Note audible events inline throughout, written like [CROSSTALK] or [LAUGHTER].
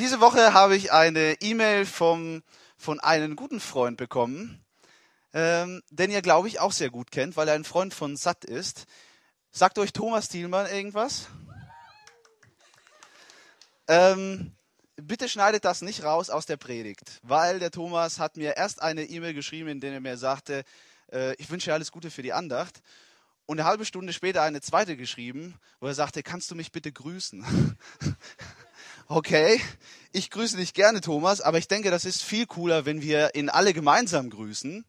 diese Woche habe ich eine E-Mail vom, von einem guten Freund bekommen, ähm, den ihr, glaube ich, auch sehr gut kennt, weil er ein Freund von Sat ist. Sagt euch Thomas Thielmann irgendwas? Ähm, bitte schneidet das nicht raus aus der Predigt, weil der Thomas hat mir erst eine E-Mail geschrieben, in der er mir sagte, äh, ich wünsche dir alles Gute für die Andacht. Und eine halbe Stunde später eine zweite geschrieben, wo er sagte, kannst du mich bitte grüßen? [LAUGHS] okay, ich grüße dich gerne, Thomas, aber ich denke, das ist viel cooler, wenn wir ihn alle gemeinsam grüßen.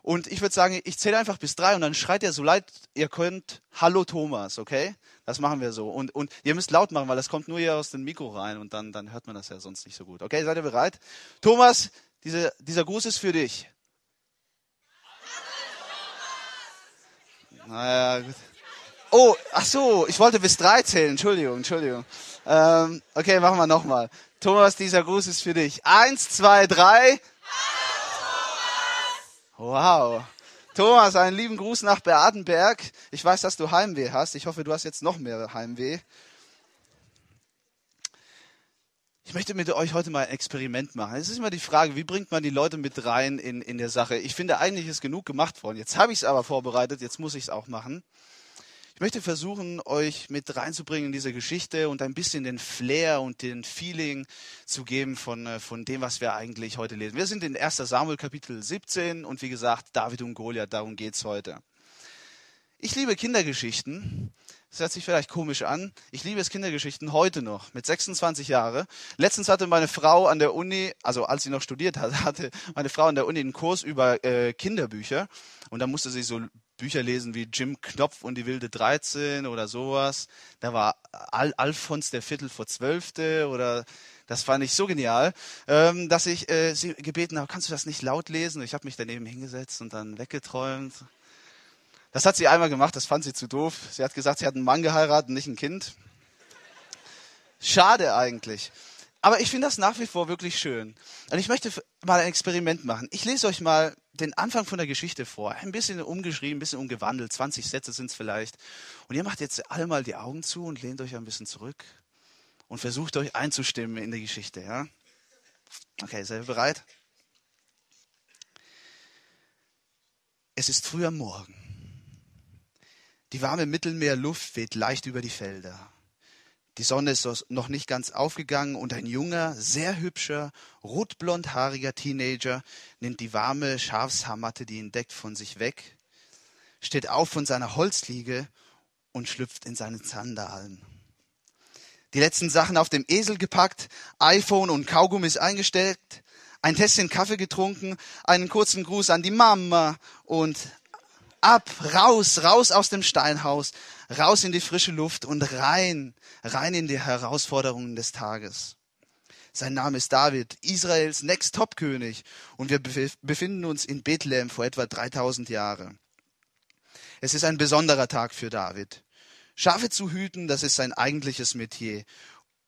Und ich würde sagen, ich zähle einfach bis drei und dann schreit er so leid ihr könnt, Hallo Thomas, okay? Das machen wir so. Und, und ihr müsst laut machen, weil das kommt nur hier aus dem Mikro rein und dann, dann hört man das ja sonst nicht so gut. Okay, seid ihr bereit? Thomas, diese, dieser Gruß ist für dich. Naja, gut. Oh, ach so, ich wollte bis drei zählen. Entschuldigung, Entschuldigung. Ähm, okay, machen wir nochmal. Thomas, dieser Gruß ist für dich. Eins, zwei, drei. Wow. Thomas, einen lieben Gruß nach Beatenberg. Ich weiß, dass du Heimweh hast. Ich hoffe, du hast jetzt noch mehr Heimweh. Ich möchte mit euch heute mal ein Experiment machen. Es ist immer die Frage, wie bringt man die Leute mit rein in, in der Sache? Ich finde, eigentlich ist genug gemacht worden. Jetzt habe ich es aber vorbereitet, jetzt muss ich es auch machen. Ich möchte versuchen, euch mit reinzubringen in diese Geschichte und ein bisschen den Flair und den Feeling zu geben von, äh, von dem, was wir eigentlich heute lesen. Wir sind in 1 Samuel Kapitel 17 und wie gesagt, David und Goliath, darum geht es heute. Ich liebe Kindergeschichten. Das hört sich vielleicht komisch an. Ich liebe es Kindergeschichten heute noch, mit 26 Jahren. Letztens hatte meine Frau an der Uni, also als sie noch studiert hat, [LAUGHS] hatte meine Frau an der Uni einen Kurs über äh, Kinderbücher. Und da musste sie so Bücher lesen wie Jim Knopf und die wilde 13 oder sowas. Da war Al Alfons der Viertel vor Zwölfte oder das fand ich so genial, ähm, dass ich äh, sie gebeten habe, kannst du das nicht laut lesen? Ich habe mich daneben hingesetzt und dann weggeträumt. Das hat sie einmal gemacht, das fand sie zu doof. Sie hat gesagt, sie hat einen Mann geheiratet, nicht ein Kind. Schade eigentlich. Aber ich finde das nach wie vor wirklich schön. Und ich möchte mal ein Experiment machen. Ich lese euch mal den Anfang von der Geschichte vor. Ein bisschen umgeschrieben, ein bisschen umgewandelt. 20 Sätze sind es vielleicht. Und ihr macht jetzt alle mal die Augen zu und lehnt euch ein bisschen zurück und versucht euch einzustimmen in die Geschichte. Ja? Okay, seid ihr bereit? Es ist früh am Morgen. Die warme Mittelmeerluft weht leicht über die Felder. Die Sonne ist noch nicht ganz aufgegangen und ein junger, sehr hübscher, rotblondhaariger Teenager nimmt die warme Schafshaarmatte, die ihn deckt, von sich weg, steht auf von seiner Holzliege und schlüpft in seine Sandalen. Die letzten Sachen auf dem Esel gepackt, iPhone und Kaugummis eingesteckt, ein Tässchen Kaffee getrunken, einen kurzen Gruß an die Mama und ab, raus, raus aus dem Steinhaus, raus in die frische Luft und rein, rein in die Herausforderungen des Tages. Sein Name ist David, Israels Next Top König, und wir befinden uns in Bethlehem vor etwa 3000 Jahren. Es ist ein besonderer Tag für David. Schafe zu hüten, das ist sein eigentliches Metier.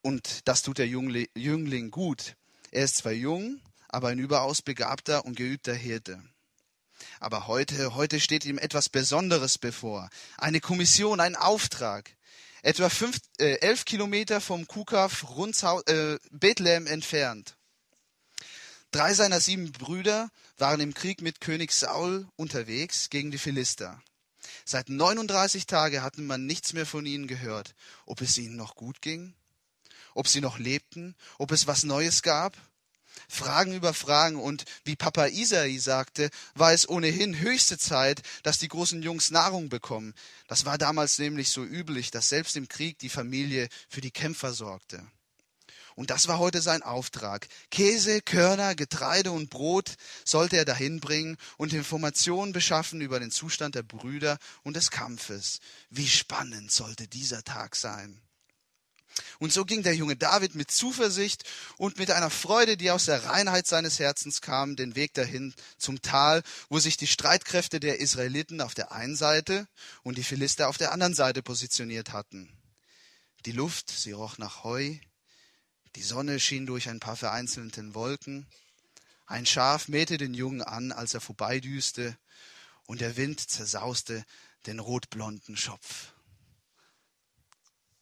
Und das tut der Jüngling gut. Er ist zwar jung, aber ein überaus begabter und geübter Hirte. Aber heute, heute steht ihm etwas Besonderes bevor. Eine Kommission, ein Auftrag. Etwa fünf, äh, elf Kilometer vom Kukaf Runzhau, äh, Bethlehem entfernt. Drei seiner sieben Brüder waren im Krieg mit König Saul unterwegs gegen die Philister. Seit 39 Tagen hatten man nichts mehr von ihnen gehört, ob es ihnen noch gut ging, ob sie noch lebten, ob es was Neues gab. Fragen über Fragen und wie Papa Isai sagte, war es ohnehin höchste Zeit, dass die großen Jungs Nahrung bekommen. Das war damals nämlich so üblich, dass selbst im Krieg die Familie für die Kämpfer sorgte. Und das war heute sein Auftrag. Käse, Körner, Getreide und Brot sollte er dahin bringen und Informationen beschaffen über den Zustand der Brüder und des Kampfes. Wie spannend sollte dieser Tag sein. Und so ging der junge David mit Zuversicht und mit einer Freude, die aus der Reinheit seines Herzens kam, den Weg dahin zum Tal, wo sich die Streitkräfte der Israeliten auf der einen Seite und die Philister auf der anderen Seite positioniert hatten. Die Luft, sie roch nach Heu, die Sonne schien durch ein paar vereinzelten Wolken, ein Schaf mähte den Jungen an, als er vorbeidüste, und der Wind zersauste den rotblonden Schopf.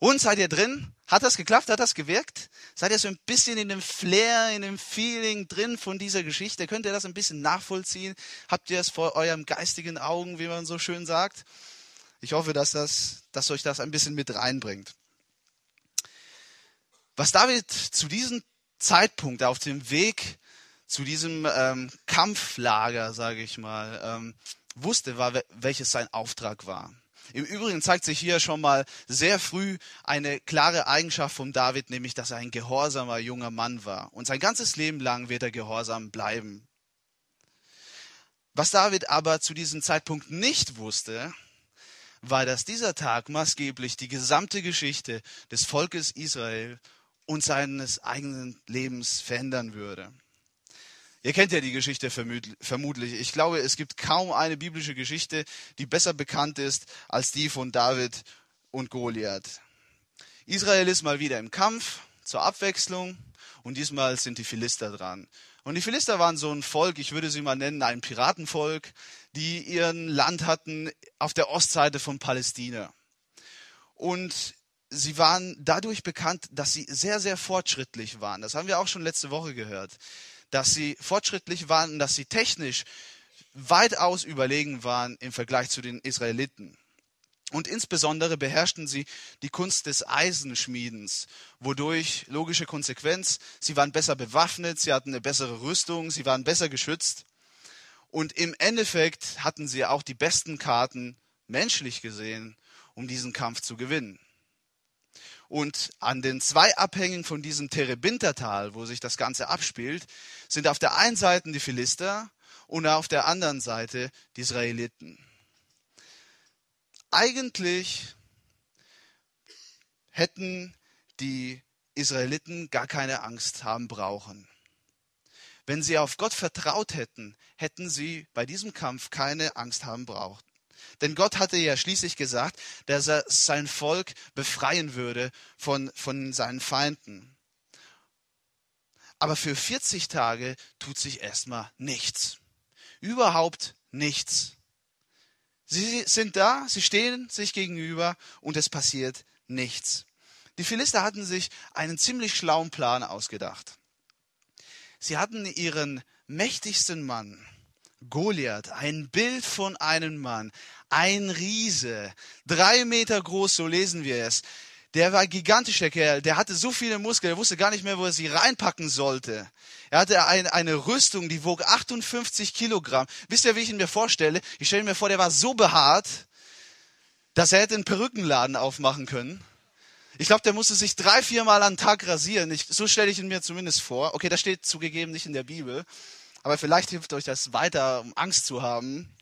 Und seid ihr drin? Hat das geklappt? Hat das gewirkt? Seid ihr so ein bisschen in dem Flair, in dem Feeling drin von dieser Geschichte? Könnt ihr das ein bisschen nachvollziehen? Habt ihr es vor eurem geistigen Augen, wie man so schön sagt? Ich hoffe, dass, das, dass euch das ein bisschen mit reinbringt. Was David zu diesem Zeitpunkt auf dem Weg zu diesem ähm, Kampflager, sage ich mal, ähm, wusste, war, welches sein Auftrag war. Im Übrigen zeigt sich hier schon mal sehr früh eine klare Eigenschaft von David, nämlich dass er ein gehorsamer junger Mann war. Und sein ganzes Leben lang wird er gehorsam bleiben. Was David aber zu diesem Zeitpunkt nicht wusste, war, dass dieser Tag maßgeblich die gesamte Geschichte des Volkes Israel und seines eigenen Lebens verändern würde. Ihr kennt ja die Geschichte vermutlich. Ich glaube, es gibt kaum eine biblische Geschichte, die besser bekannt ist als die von David und Goliath. Israel ist mal wieder im Kampf zur Abwechslung und diesmal sind die Philister dran. Und die Philister waren so ein Volk, ich würde sie mal nennen, ein Piratenvolk, die ihren Land hatten auf der Ostseite von Palästina. Und sie waren dadurch bekannt, dass sie sehr, sehr fortschrittlich waren. Das haben wir auch schon letzte Woche gehört dass sie fortschrittlich waren dass sie technisch weitaus überlegen waren im Vergleich zu den Israeliten. Und insbesondere beherrschten sie die Kunst des Eisenschmiedens, wodurch logische Konsequenz, sie waren besser bewaffnet, sie hatten eine bessere Rüstung, sie waren besser geschützt. Und im Endeffekt hatten sie auch die besten Karten, menschlich gesehen, um diesen Kampf zu gewinnen. Und an den zwei Abhängen von diesem Terebintertal, wo sich das Ganze abspielt, sind auf der einen Seite die Philister und auf der anderen Seite die Israeliten. Eigentlich hätten die Israeliten gar keine Angst haben brauchen. Wenn sie auf Gott vertraut hätten, hätten sie bei diesem Kampf keine Angst haben braucht. Denn Gott hatte ja schließlich gesagt, dass er sein Volk befreien würde von, von seinen Feinden. Aber für 40 Tage tut sich erstmal nichts. Überhaupt nichts. Sie sind da, sie stehen sich gegenüber und es passiert nichts. Die Philister hatten sich einen ziemlich schlauen Plan ausgedacht. Sie hatten ihren mächtigsten Mann, Goliath, ein Bild von einem Mann, ein Riese, drei Meter groß, so lesen wir es. Der war gigantisch, der Kerl. Der hatte so viele Muskeln, er wusste gar nicht mehr, wo er sie reinpacken sollte. Er hatte ein, eine Rüstung, die wog 58 Kilogramm. Wisst ihr, wie ich ihn mir vorstelle? Ich stelle mir vor, der war so behaart, dass er hätte einen Perückenladen aufmachen können. Ich glaube, der musste sich drei, viermal am Tag rasieren. Ich, so stelle ich ihn mir zumindest vor. Okay, das steht zugegeben nicht in der Bibel. Aber vielleicht hilft euch das weiter, um Angst zu haben.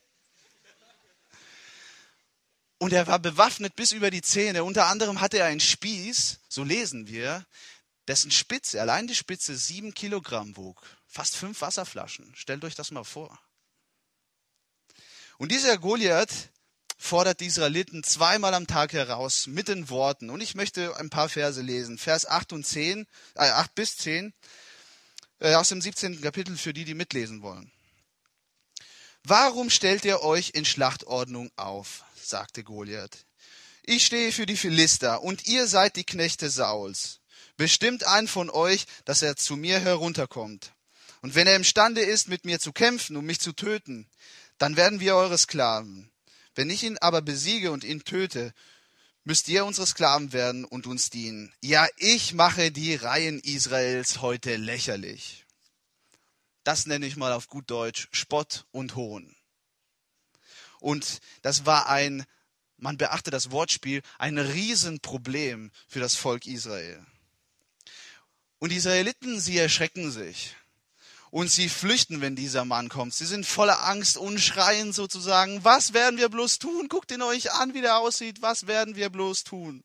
Und er war bewaffnet bis über die Zähne. Unter anderem hatte er einen Spieß, so lesen wir, dessen Spitze, allein die Spitze, sieben Kilogramm wog. Fast fünf Wasserflaschen. Stellt euch das mal vor. Und dieser Goliath fordert die Israeliten zweimal am Tag heraus mit den Worten. Und ich möchte ein paar Verse lesen. Vers 8 und 10, äh, 8 bis 10 äh, aus dem 17. Kapitel für die, die mitlesen wollen. Warum stellt ihr euch in Schlachtordnung auf? sagte Goliath. Ich stehe für die Philister und ihr seid die Knechte Sauls. Bestimmt einen von euch, dass er zu mir herunterkommt. Und wenn er imstande ist, mit mir zu kämpfen, um mich zu töten, dann werden wir eure Sklaven. Wenn ich ihn aber besiege und ihn töte, müsst ihr unsere Sklaven werden und uns dienen. Ja, ich mache die Reihen Israels heute lächerlich. Das nenne ich mal auf gut Deutsch Spott und Hohn. Und das war ein, man beachte das Wortspiel, ein Riesenproblem für das Volk Israel. Und die Israeliten, sie erschrecken sich. Und sie flüchten, wenn dieser Mann kommt. Sie sind voller Angst und schreien sozusagen, was werden wir bloß tun? Guckt ihn euch an, wie der aussieht. Was werden wir bloß tun?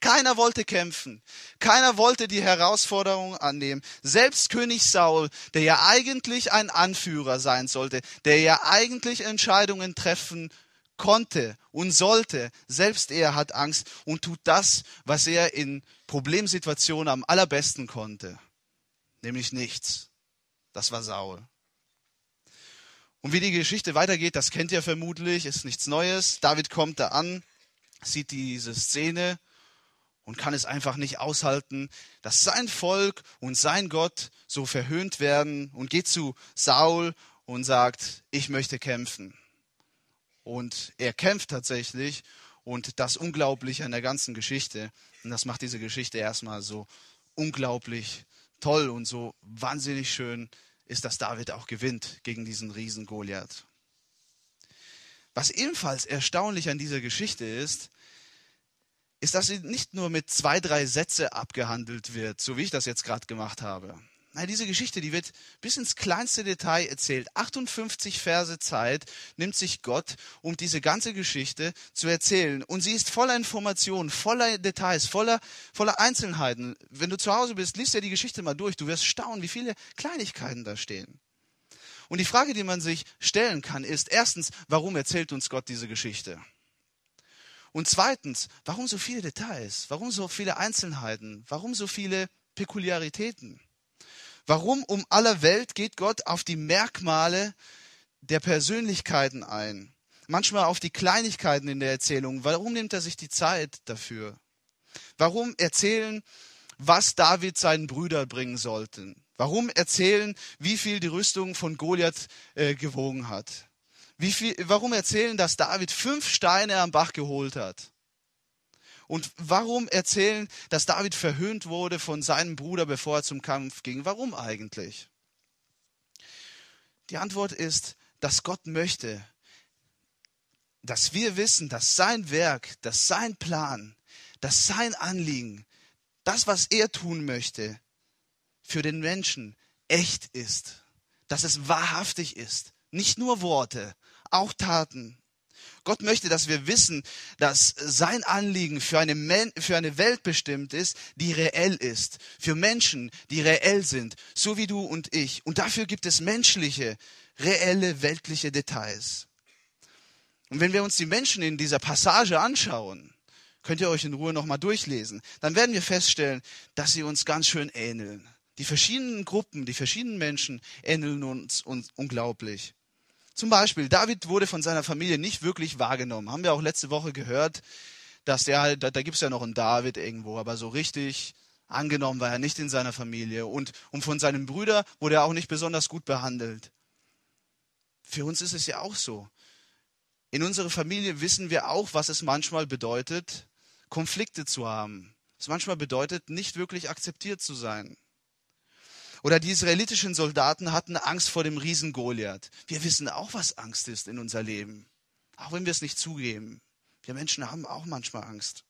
Keiner wollte kämpfen. Keiner wollte die Herausforderung annehmen. Selbst König Saul, der ja eigentlich ein Anführer sein sollte, der ja eigentlich Entscheidungen treffen konnte und sollte, selbst er hat Angst und tut das, was er in Problemsituationen am allerbesten konnte, nämlich nichts. Das war Saul. Und wie die Geschichte weitergeht, das kennt ihr vermutlich, ist nichts Neues. David kommt da an, sieht diese Szene und kann es einfach nicht aushalten, dass sein Volk und sein Gott so verhöhnt werden und geht zu Saul und sagt, ich möchte kämpfen. Und er kämpft tatsächlich und das Unglaubliche an der ganzen Geschichte, und das macht diese Geschichte erstmal so unglaublich toll und so wahnsinnig schön, ist, dass David auch gewinnt gegen diesen Riesen Goliath. Was ebenfalls erstaunlich an dieser Geschichte ist, ist, dass sie nicht nur mit zwei, drei Sätze abgehandelt wird, so wie ich das jetzt gerade gemacht habe. Nein, diese Geschichte, die wird bis ins kleinste Detail erzählt. 58 Verse Zeit nimmt sich Gott, um diese ganze Geschichte zu erzählen. Und sie ist voller Informationen, voller Details, voller, voller Einzelheiten. Wenn du zu Hause bist, liest ja die Geschichte mal durch. Du wirst staunen, wie viele Kleinigkeiten da stehen. Und die Frage, die man sich stellen kann, ist erstens, warum erzählt uns Gott diese Geschichte? Und zweitens, warum so viele Details? Warum so viele Einzelheiten? Warum so viele Pekuliaritäten? Warum um aller Welt geht Gott auf die Merkmale der Persönlichkeiten ein? Manchmal auf die Kleinigkeiten in der Erzählung. Warum nimmt er sich die Zeit dafür? Warum erzählen, was David seinen Brüdern bringen sollten? Warum erzählen, wie viel die Rüstung von Goliath äh, gewogen hat? Wie viel, warum erzählen, dass David fünf Steine am Bach geholt hat? Und warum erzählen, dass David verhöhnt wurde von seinem Bruder, bevor er zum Kampf ging? Warum eigentlich? Die Antwort ist, dass Gott möchte, dass wir wissen, dass sein Werk, dass sein Plan, dass sein Anliegen, das, was er tun möchte, für den Menschen echt ist, dass es wahrhaftig ist, nicht nur Worte, auch Taten. Gott möchte, dass wir wissen, dass sein Anliegen für eine, Men für eine Welt bestimmt ist, die reell ist. Für Menschen, die reell sind, so wie du und ich. Und dafür gibt es menschliche, reelle, weltliche Details. Und wenn wir uns die Menschen in dieser Passage anschauen, könnt ihr euch in Ruhe nochmal durchlesen, dann werden wir feststellen, dass sie uns ganz schön ähneln. Die verschiedenen Gruppen, die verschiedenen Menschen ähneln uns, uns unglaublich. Zum Beispiel, David wurde von seiner Familie nicht wirklich wahrgenommen. Haben wir auch letzte Woche gehört, dass der halt, da, da gibt es ja noch einen David irgendwo, aber so richtig angenommen war er nicht in seiner Familie. Und, und von seinen Brüdern wurde er auch nicht besonders gut behandelt. Für uns ist es ja auch so. In unserer Familie wissen wir auch, was es manchmal bedeutet, Konflikte zu haben. Es manchmal bedeutet, nicht wirklich akzeptiert zu sein. Oder die israelitischen Soldaten hatten Angst vor dem Riesen Goliath. Wir wissen auch, was Angst ist in unser Leben. Auch wenn wir es nicht zugeben. Wir Menschen haben auch manchmal Angst.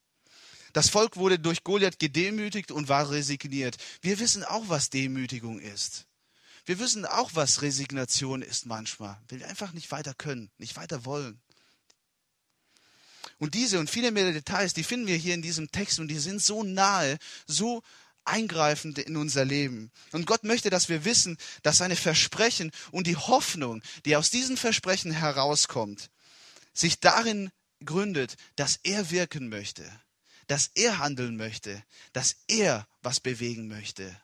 Das Volk wurde durch Goliath gedemütigt und war resigniert. Wir wissen auch, was Demütigung ist. Wir wissen auch, was Resignation ist manchmal, wir einfach nicht weiter können, nicht weiter wollen. Und diese und viele mehr Details, die finden wir hier in diesem Text und die sind so nahe, so eingreifend in unser Leben. Und Gott möchte, dass wir wissen, dass seine Versprechen und die Hoffnung, die aus diesen Versprechen herauskommt, sich darin gründet, dass er wirken möchte, dass er handeln möchte, dass er was bewegen möchte,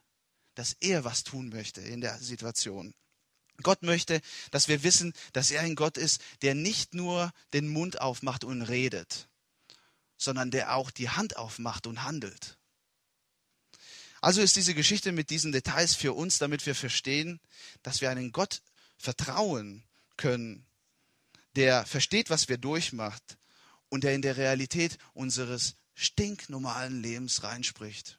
dass er was tun möchte in der Situation. Gott möchte, dass wir wissen, dass er ein Gott ist, der nicht nur den Mund aufmacht und redet, sondern der auch die Hand aufmacht und handelt. Also ist diese Geschichte mit diesen Details für uns, damit wir verstehen, dass wir einen Gott vertrauen können, der versteht, was wir durchmacht und der in der Realität unseres stinknormalen Lebens reinspricht.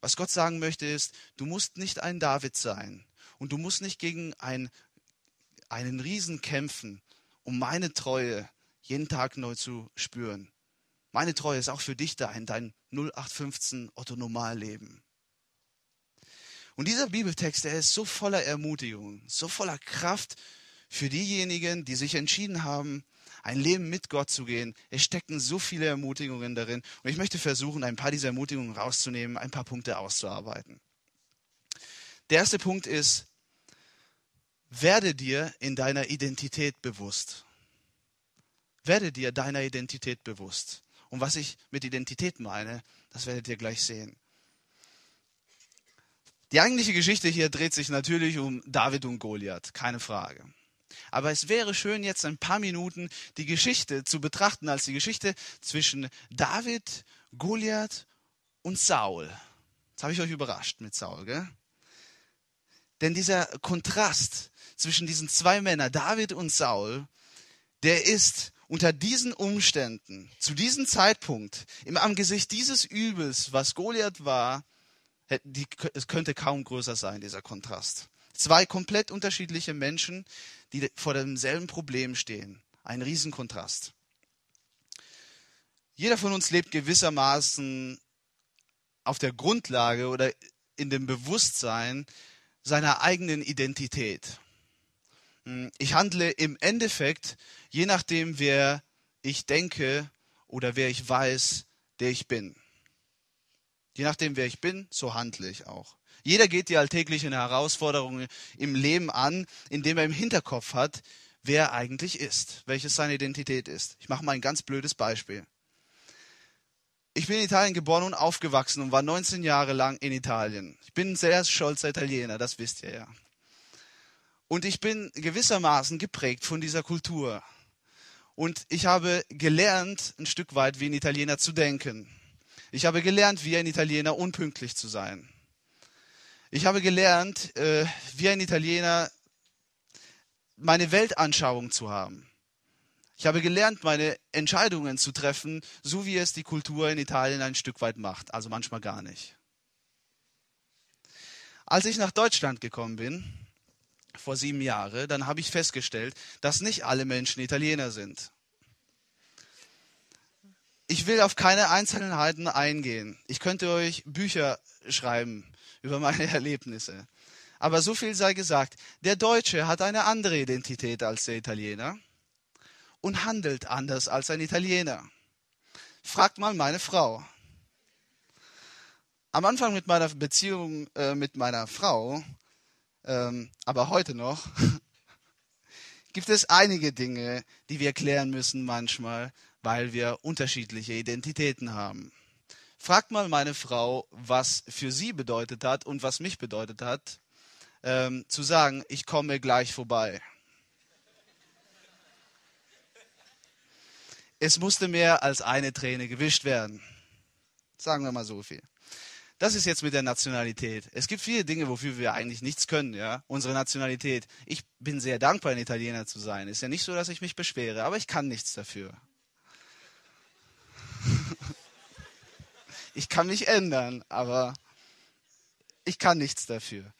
Was Gott sagen möchte ist, du musst nicht ein David sein und du musst nicht gegen ein, einen Riesen kämpfen, um meine Treue jeden Tag neu zu spüren. Meine Treue ist auch für dich da in dein 0815 Otto Normalleben. Und dieser Bibeltext, der ist so voller Ermutigung, so voller Kraft für diejenigen, die sich entschieden haben, ein Leben mit Gott zu gehen. Es stecken so viele Ermutigungen darin. Und ich möchte versuchen, ein paar dieser Ermutigungen rauszunehmen, ein paar Punkte auszuarbeiten. Der erste Punkt ist, werde dir in deiner Identität bewusst. Werde dir deiner Identität bewusst. Und was ich mit Identität meine, das werdet ihr gleich sehen. Die eigentliche Geschichte hier dreht sich natürlich um David und Goliath, keine Frage. Aber es wäre schön, jetzt ein paar Minuten die Geschichte zu betrachten als die Geschichte zwischen David, Goliath und Saul. Jetzt habe ich euch überrascht mit Saul, gell? Denn dieser Kontrast zwischen diesen zwei Männern, David und Saul, der ist unter diesen Umständen, zu diesem Zeitpunkt, im Angesicht dieses Übels, was Goliath war, die, es könnte kaum größer sein, dieser Kontrast. Zwei komplett unterschiedliche Menschen, die vor demselben Problem stehen. Ein Riesenkontrast. Jeder von uns lebt gewissermaßen auf der Grundlage oder in dem Bewusstsein seiner eigenen Identität. Ich handle im Endeffekt, je nachdem, wer ich denke oder wer ich weiß, der ich bin. Je nachdem, wer ich bin, so handle ich auch. Jeder geht die alltäglichen Herausforderungen im Leben an, indem er im Hinterkopf hat, wer er eigentlich ist, welches seine Identität ist. Ich mache mal ein ganz blödes Beispiel. Ich bin in Italien geboren und aufgewachsen und war 19 Jahre lang in Italien. Ich bin ein sehr stolzer Italiener, das wisst ihr ja. Und ich bin gewissermaßen geprägt von dieser Kultur. Und ich habe gelernt, ein Stück weit wie ein Italiener zu denken. Ich habe gelernt, wie ein Italiener unpünktlich zu sein. Ich habe gelernt, äh, wie ein Italiener meine Weltanschauung zu haben. Ich habe gelernt, meine Entscheidungen zu treffen, so wie es die Kultur in Italien ein Stück weit macht, also manchmal gar nicht. Als ich nach Deutschland gekommen bin, vor sieben Jahren, dann habe ich festgestellt, dass nicht alle Menschen Italiener sind. Ich will auf keine Einzelheiten eingehen. Ich könnte euch Bücher schreiben über meine Erlebnisse. Aber so viel sei gesagt, der Deutsche hat eine andere Identität als der Italiener und handelt anders als ein Italiener. Fragt mal meine Frau. Am Anfang mit meiner Beziehung äh, mit meiner Frau, ähm, aber heute noch, [LAUGHS] gibt es einige Dinge, die wir klären müssen manchmal, weil wir unterschiedliche Identitäten haben. Fragt mal meine Frau, was für sie bedeutet hat und was mich bedeutet hat, ähm, zu sagen, ich komme gleich vorbei. Es musste mehr als eine Träne gewischt werden. Sagen wir mal so viel. Das ist jetzt mit der Nationalität. Es gibt viele Dinge, wofür wir eigentlich nichts können, ja. Unsere Nationalität. Ich bin sehr dankbar, ein Italiener zu sein. Ist ja nicht so, dass ich mich beschwere, aber ich kann nichts dafür. Ich kann mich ändern, aber ich kann nichts dafür.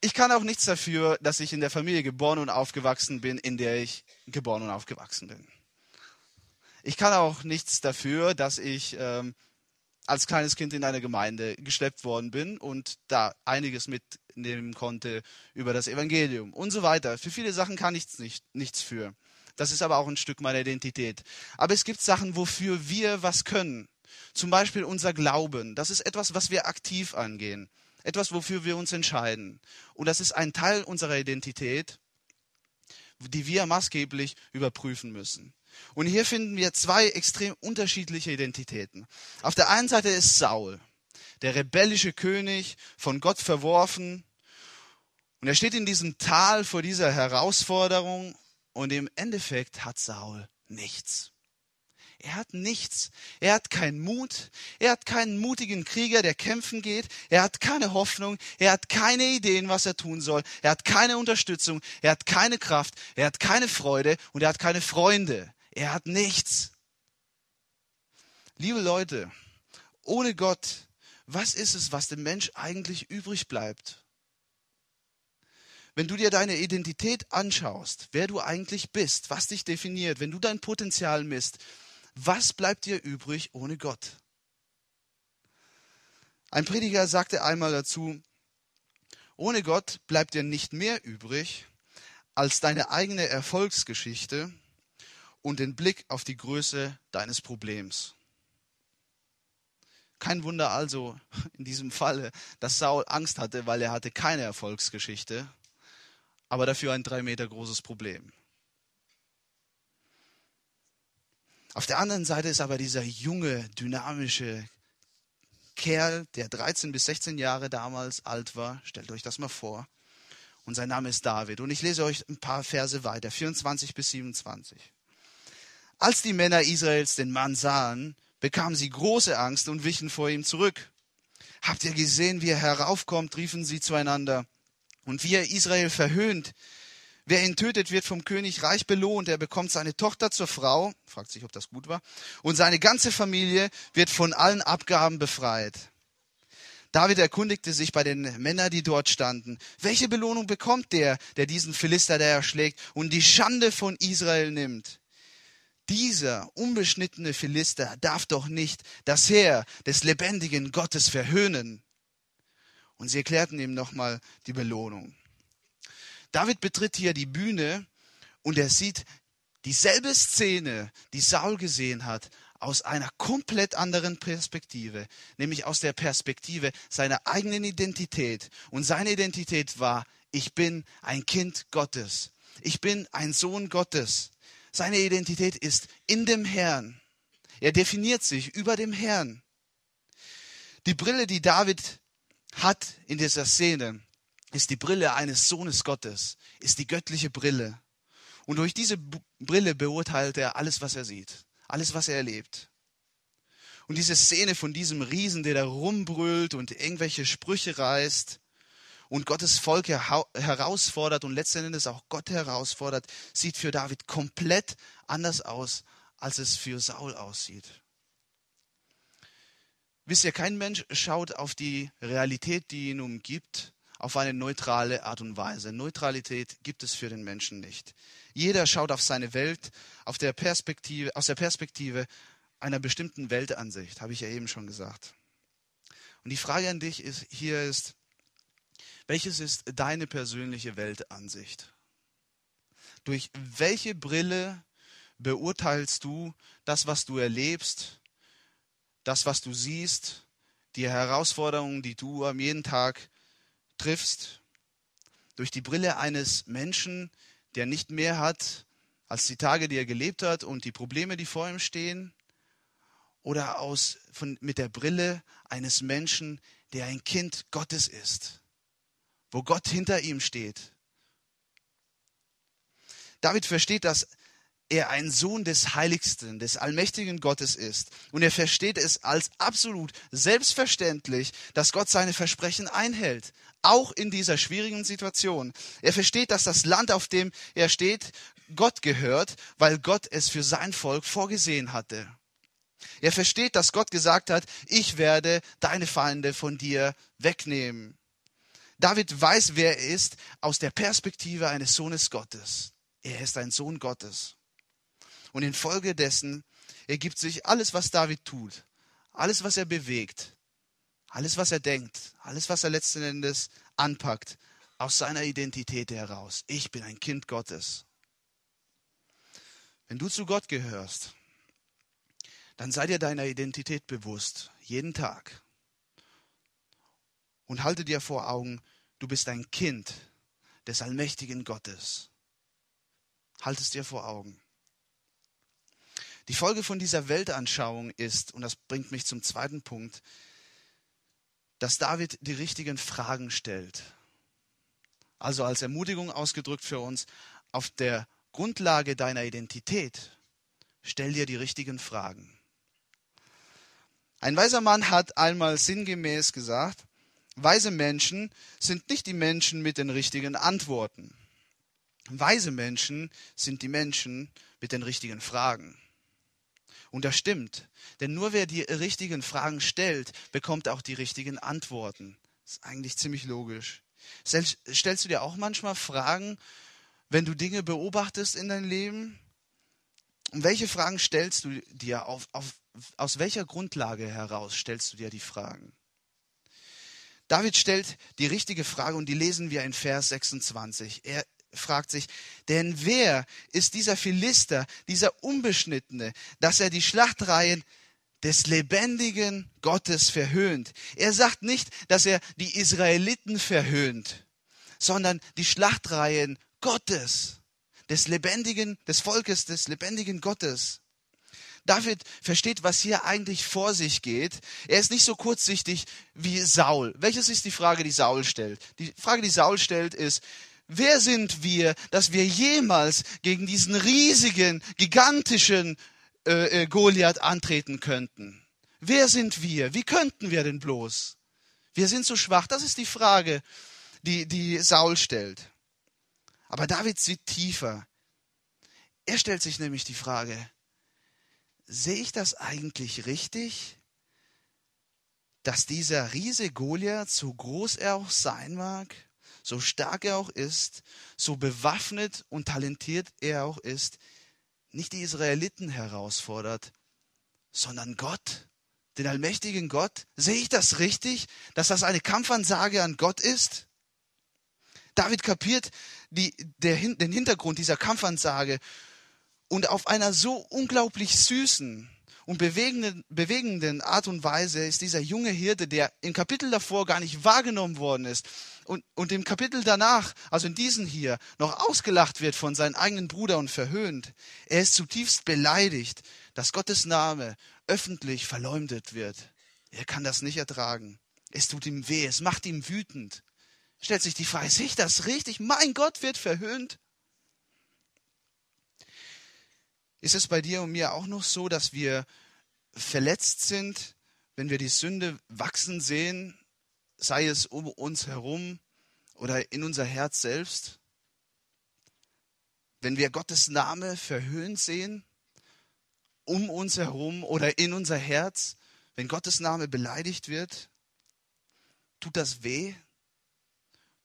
Ich kann auch nichts dafür, dass ich in der Familie geboren und aufgewachsen bin, in der ich geboren und aufgewachsen bin. Ich kann auch nichts dafür, dass ich ähm, als kleines Kind in eine Gemeinde geschleppt worden bin und da einiges mitnehmen konnte über das Evangelium und so weiter. Für viele Sachen kann ich nicht, nichts für. Das ist aber auch ein Stück meiner Identität. Aber es gibt Sachen, wofür wir was können. Zum Beispiel unser Glauben. Das ist etwas, was wir aktiv angehen. Etwas, wofür wir uns entscheiden. Und das ist ein Teil unserer Identität, die wir maßgeblich überprüfen müssen. Und hier finden wir zwei extrem unterschiedliche Identitäten. Auf der einen Seite ist Saul, der rebellische König, von Gott verworfen. Und er steht in diesem Tal vor dieser Herausforderung und im Endeffekt hat Saul nichts. Er hat nichts. Er hat keinen Mut. Er hat keinen mutigen Krieger, der kämpfen geht. Er hat keine Hoffnung. Er hat keine Ideen, was er tun soll. Er hat keine Unterstützung. Er hat keine Kraft. Er hat keine Freude und er hat keine Freunde. Er hat nichts. Liebe Leute, ohne Gott, was ist es, was dem Mensch eigentlich übrig bleibt? Wenn du dir deine Identität anschaust, wer du eigentlich bist, was dich definiert, wenn du dein Potenzial misst, was bleibt dir übrig ohne Gott? Ein Prediger sagte einmal dazu, ohne Gott bleibt dir nicht mehr übrig als deine eigene Erfolgsgeschichte und den Blick auf die Größe deines Problems. Kein Wunder also [LAUGHS] in diesem Falle, dass Saul Angst hatte, weil er hatte keine Erfolgsgeschichte, aber dafür ein drei Meter großes Problem. Auf der anderen Seite ist aber dieser junge, dynamische Kerl, der 13 bis 16 Jahre damals alt war, stellt euch das mal vor, und sein Name ist David. Und ich lese euch ein paar Verse weiter, 24 bis 27. Als die Männer Israels den Mann sahen, bekamen sie große Angst und wichen vor ihm zurück. Habt ihr gesehen, wie er heraufkommt, riefen sie zueinander. Und wie er Israel verhöhnt. Wer ihn tötet, wird vom König reich belohnt. Er bekommt seine Tochter zur Frau, fragt sich, ob das gut war, und seine ganze Familie wird von allen Abgaben befreit. David erkundigte sich bei den Männern, die dort standen, welche Belohnung bekommt der, der diesen Philister der erschlägt und die Schande von Israel nimmt? Dieser unbeschnittene Philister darf doch nicht das Heer des lebendigen Gottes verhöhnen. Und sie erklärten ihm nochmal die Belohnung. David betritt hier die Bühne und er sieht dieselbe Szene, die Saul gesehen hat, aus einer komplett anderen Perspektive, nämlich aus der Perspektive seiner eigenen Identität. Und seine Identität war, ich bin ein Kind Gottes. Ich bin ein Sohn Gottes. Seine Identität ist in dem Herrn. Er definiert sich über dem Herrn. Die Brille, die David hat in dieser Szene, ist die Brille eines Sohnes Gottes, ist die göttliche Brille. Und durch diese Brille beurteilt er alles, was er sieht alles, was er erlebt. Und diese Szene von diesem Riesen, der da rumbrüllt und irgendwelche Sprüche reißt und Gottes Volk herausfordert und letzten Endes auch Gott herausfordert, sieht für David komplett anders aus, als es für Saul aussieht. Wisst ihr, kein Mensch schaut auf die Realität, die ihn umgibt, auf eine neutrale Art und Weise. Neutralität gibt es für den Menschen nicht. Jeder schaut auf seine Welt auf der Perspektive, aus der Perspektive einer bestimmten Weltansicht, habe ich ja eben schon gesagt. Und die Frage an dich ist, hier ist, welches ist deine persönliche Weltansicht? Durch welche Brille beurteilst du das, was du erlebst, das, was du siehst, die Herausforderungen, die du am jeden Tag triffst? Durch die Brille eines Menschen, der nicht mehr hat als die Tage, die er gelebt hat und die Probleme, die vor ihm stehen? Oder aus, von, mit der Brille eines Menschen, der ein Kind Gottes ist, wo Gott hinter ihm steht? David versteht, dass er ein Sohn des Heiligsten, des allmächtigen Gottes ist. Und er versteht es als absolut selbstverständlich, dass Gott seine Versprechen einhält, auch in dieser schwierigen Situation. Er versteht, dass das Land, auf dem er steht, Gott gehört, weil Gott es für sein Volk vorgesehen hatte. Er versteht, dass Gott gesagt hat, ich werde deine Feinde von dir wegnehmen. David weiß, wer er ist, aus der Perspektive eines Sohnes Gottes. Er ist ein Sohn Gottes. Und infolgedessen ergibt sich alles, was David tut, alles, was er bewegt, alles, was er denkt, alles, was er letzten Endes anpackt, aus seiner Identität heraus. Ich bin ein Kind Gottes. Wenn du zu Gott gehörst, dann sei dir deiner Identität bewusst, jeden Tag. Und halte dir vor Augen, du bist ein Kind des allmächtigen Gottes. Halte es dir vor Augen. Die Folge von dieser Weltanschauung ist, und das bringt mich zum zweiten Punkt, dass David die richtigen Fragen stellt. Also als Ermutigung ausgedrückt für uns, auf der Grundlage deiner Identität stell dir die richtigen Fragen. Ein weiser Mann hat einmal sinngemäß gesagt, weise Menschen sind nicht die Menschen mit den richtigen Antworten. Weise Menschen sind die Menschen mit den richtigen Fragen. Und das stimmt. Denn nur wer die richtigen Fragen stellt, bekommt auch die richtigen Antworten. Das ist eigentlich ziemlich logisch. Stellst du dir auch manchmal Fragen, wenn du Dinge beobachtest in deinem Leben? Und welche Fragen stellst du dir? Auf, auf, aus welcher Grundlage heraus stellst du dir die Fragen? David stellt die richtige Frage und die lesen wir in Vers 26. Er fragt sich, denn wer ist dieser Philister, dieser Unbeschnittene, dass er die Schlachtreihen des lebendigen Gottes verhöhnt? Er sagt nicht, dass er die Israeliten verhöhnt, sondern die Schlachtreihen Gottes, des lebendigen, des Volkes, des lebendigen Gottes. David versteht, was hier eigentlich vor sich geht. Er ist nicht so kurzsichtig wie Saul. Welches ist die Frage, die Saul stellt? Die Frage, die Saul stellt, ist, Wer sind wir, dass wir jemals gegen diesen riesigen, gigantischen äh, äh, Goliath antreten könnten. Wer sind wir? Wie könnten wir denn bloß? Wir sind so schwach. Das ist die Frage, die, die Saul stellt. Aber David sieht tiefer. Er stellt sich nämlich die Frage, sehe ich das eigentlich richtig, dass dieser Riese Goliath, so groß er auch sein mag, so stark er auch ist, so bewaffnet und talentiert er auch ist, nicht die Israeliten herausfordert, sondern Gott, den allmächtigen Gott? Sehe ich das richtig, dass das eine Kampfansage an Gott ist? David kapiert die, der, den Hintergrund dieser Kampfansage und auf einer so unglaublich süßen und bewegenden, bewegenden Art und Weise ist dieser junge Hirte, der im Kapitel davor gar nicht wahrgenommen worden ist und, und im Kapitel danach, also in diesem hier, noch ausgelacht wird von seinem eigenen Bruder und verhöhnt. Er ist zutiefst beleidigt, dass Gottes Name öffentlich verleumdet wird. Er kann das nicht ertragen. Es tut ihm weh, es macht ihm wütend. Stellt sich die Frage, sehe ich das richtig? Mein Gott wird verhöhnt. Ist es bei dir und mir auch noch so, dass wir verletzt sind, wenn wir die Sünde wachsen sehen, sei es um uns herum oder in unser Herz selbst? Wenn wir Gottes Name verhöhnt sehen, um uns herum oder in unser Herz, wenn Gottes Name beleidigt wird, tut das weh?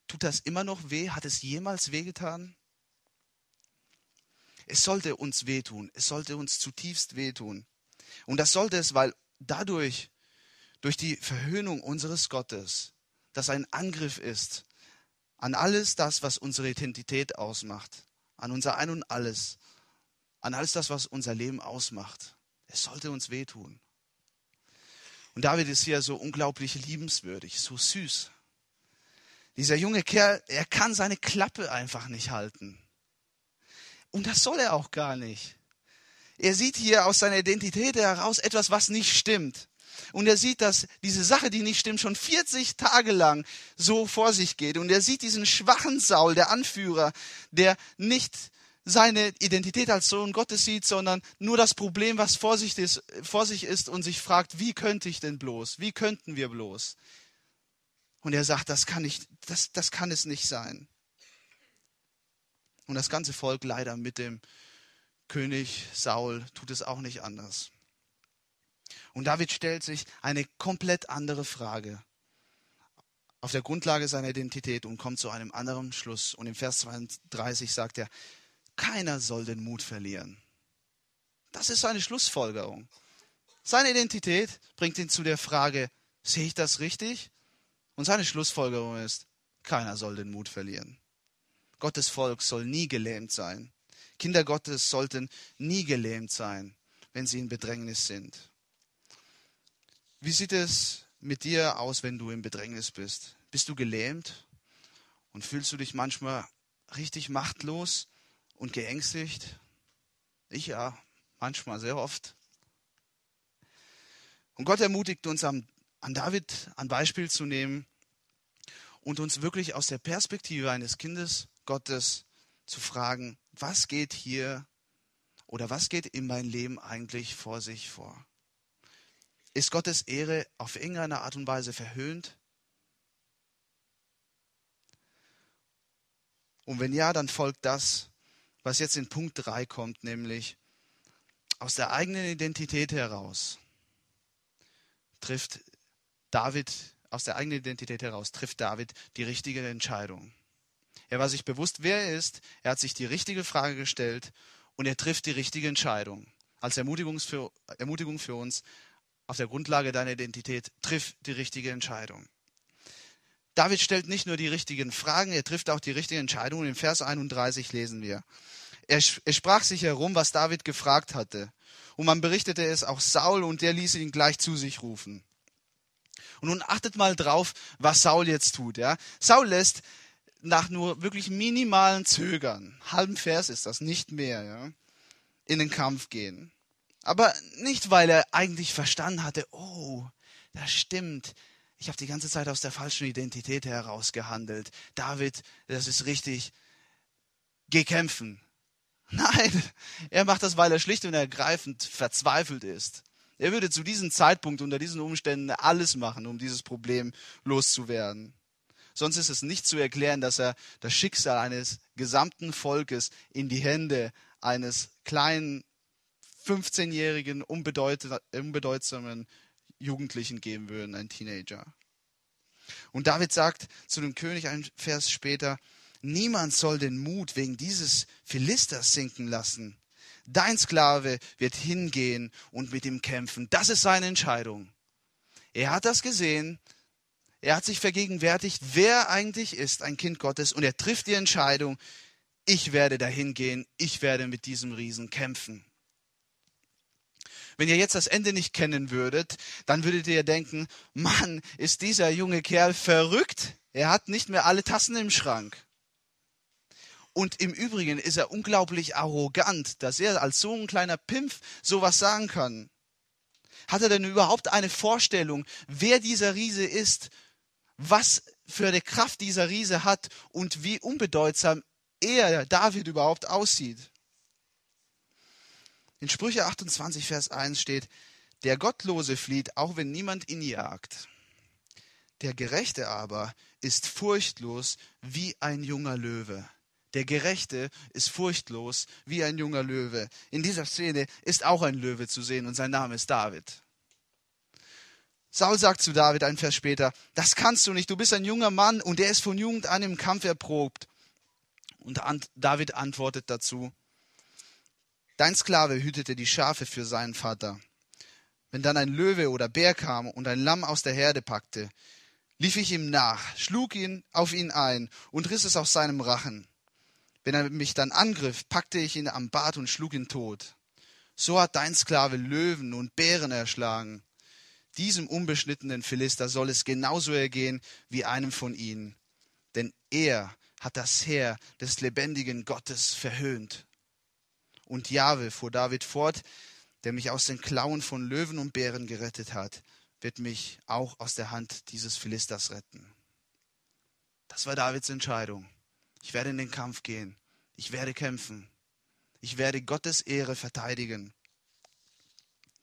Tut das immer noch weh? Hat es jemals wehgetan? Es sollte uns wehtun. Es sollte uns zutiefst wehtun. Und das sollte es, weil dadurch, durch die Verhöhnung unseres Gottes, das ein Angriff ist an alles das, was unsere Identität ausmacht, an unser Ein und alles, an alles das, was unser Leben ausmacht. Es sollte uns wehtun. Und David ist hier so unglaublich liebenswürdig, so süß. Dieser junge Kerl, er kann seine Klappe einfach nicht halten. Und das soll er auch gar nicht. Er sieht hier aus seiner Identität heraus etwas, was nicht stimmt. Und er sieht, dass diese Sache, die nicht stimmt, schon 40 Tage lang so vor sich geht. Und er sieht diesen schwachen Saul, der Anführer, der nicht seine Identität als Sohn Gottes sieht, sondern nur das Problem, was vor sich ist, vor sich ist und sich fragt, wie könnte ich denn bloß? Wie könnten wir bloß? Und er sagt, das kann, nicht, das, das kann es nicht sein. Und das ganze Volk leider mit dem König Saul tut es auch nicht anders. Und David stellt sich eine komplett andere Frage auf der Grundlage seiner Identität und kommt zu einem anderen Schluss. Und im Vers 32 sagt er, keiner soll den Mut verlieren. Das ist seine Schlussfolgerung. Seine Identität bringt ihn zu der Frage, sehe ich das richtig? Und seine Schlussfolgerung ist, keiner soll den Mut verlieren. Gottes Volk soll nie gelähmt sein. Kinder Gottes sollten nie gelähmt sein, wenn sie in Bedrängnis sind. Wie sieht es mit dir aus, wenn du in Bedrängnis bist? Bist du gelähmt und fühlst du dich manchmal richtig machtlos und geängstigt? Ich ja, manchmal, sehr oft. Und Gott ermutigt uns am an David ein Beispiel zu nehmen und uns wirklich aus der Perspektive eines Kindes Gottes zu fragen, was geht hier oder was geht in meinem Leben eigentlich vor sich vor? Ist Gottes Ehre auf irgendeine Art und Weise verhöhnt? Und wenn ja, dann folgt das, was jetzt in Punkt 3 kommt, nämlich aus der eigenen Identität heraus trifft David, aus der eigenen Identität heraus, trifft David die richtige Entscheidung. Er war sich bewusst, wer er ist, er hat sich die richtige Frage gestellt und er trifft die richtige Entscheidung. Als Ermutigung für, Ermutigung für uns, auf der Grundlage deiner Identität, triff die richtige Entscheidung. David stellt nicht nur die richtigen Fragen, er trifft auch die richtige Entscheidung. In Vers 31 lesen wir. Er, er sprach sich herum, was David gefragt hatte. Und man berichtete es auch Saul und der ließ ihn gleich zu sich rufen. Und nun achtet mal drauf, was Saul jetzt tut. Ja? Saul lässt nach nur wirklich minimalen Zögern, halben Vers ist das, nicht mehr, ja, in den Kampf gehen. Aber nicht, weil er eigentlich verstanden hatte, oh, das stimmt, ich habe die ganze Zeit aus der falschen Identität heraus gehandelt. David, das ist richtig, geh kämpfen. [LAUGHS] Nein, er macht das, weil er schlicht und ergreifend verzweifelt ist. Er würde zu diesem Zeitpunkt unter diesen Umständen alles machen, um dieses Problem loszuwerden. Sonst ist es nicht zu erklären, dass er das Schicksal eines gesamten Volkes in die Hände eines kleinen 15-jährigen, unbedeutsamen Jugendlichen geben würde, ein Teenager. Und David sagt zu dem König ein Vers später, niemand soll den Mut wegen dieses Philisters sinken lassen. Dein Sklave wird hingehen und mit ihm kämpfen. Das ist seine Entscheidung. Er hat das gesehen. Er hat sich vergegenwärtigt, wer eigentlich ist, ein Kind Gottes. Und er trifft die Entscheidung, ich werde dahin gehen, ich werde mit diesem Riesen kämpfen. Wenn ihr jetzt das Ende nicht kennen würdet, dann würdet ihr denken, Mann, ist dieser junge Kerl verrückt? Er hat nicht mehr alle Tassen im Schrank. Und im Übrigen ist er unglaublich arrogant, dass er als so ein kleiner Pimpf sowas sagen kann. Hat er denn überhaupt eine Vorstellung, wer dieser Riese ist, was für eine Kraft dieser Riese hat und wie unbedeutsam er, David, überhaupt aussieht? In Sprüche 28, Vers 1 steht, der Gottlose flieht, auch wenn niemand ihn jagt. Der Gerechte aber ist furchtlos wie ein junger Löwe. Der Gerechte ist furchtlos wie ein junger Löwe. In dieser Szene ist auch ein Löwe zu sehen und sein Name ist David. Saul sagt zu David ein Vers später, das kannst du nicht, du bist ein junger Mann und der ist von Jugend an im Kampf erprobt. Und David antwortet dazu, dein Sklave hütete die Schafe für seinen Vater. Wenn dann ein Löwe oder Bär kam und ein Lamm aus der Herde packte, lief ich ihm nach, schlug ihn auf ihn ein und riss es aus seinem Rachen. Wenn er mich dann angriff, packte ich ihn am Bart und schlug ihn tot. So hat dein Sklave Löwen und Bären erschlagen. Diesem unbeschnittenen Philister soll es genauso ergehen wie einem von ihnen. Denn er hat das Heer des lebendigen Gottes verhöhnt. Und Jahwe, fuhr David fort, der mich aus den Klauen von Löwen und Bären gerettet hat, wird mich auch aus der Hand dieses Philisters retten. Das war Davids Entscheidung. Ich werde in den Kampf gehen. Ich werde kämpfen. Ich werde Gottes Ehre verteidigen.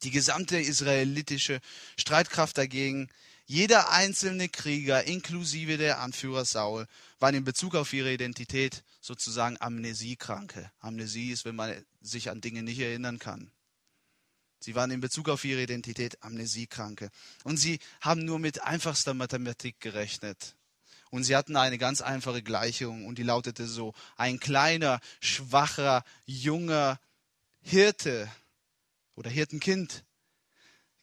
Die gesamte israelitische Streitkraft dagegen, jeder einzelne Krieger, inklusive der Anführer Saul, waren in Bezug auf ihre Identität sozusagen Amnesiekranke. Amnesie ist, wenn man sich an Dinge nicht erinnern kann. Sie waren in Bezug auf ihre Identität Amnesiekranke. Und sie haben nur mit einfachster Mathematik gerechnet. Und sie hatten eine ganz einfache Gleichung und die lautete so, ein kleiner, schwacher, junger Hirte oder Hirtenkind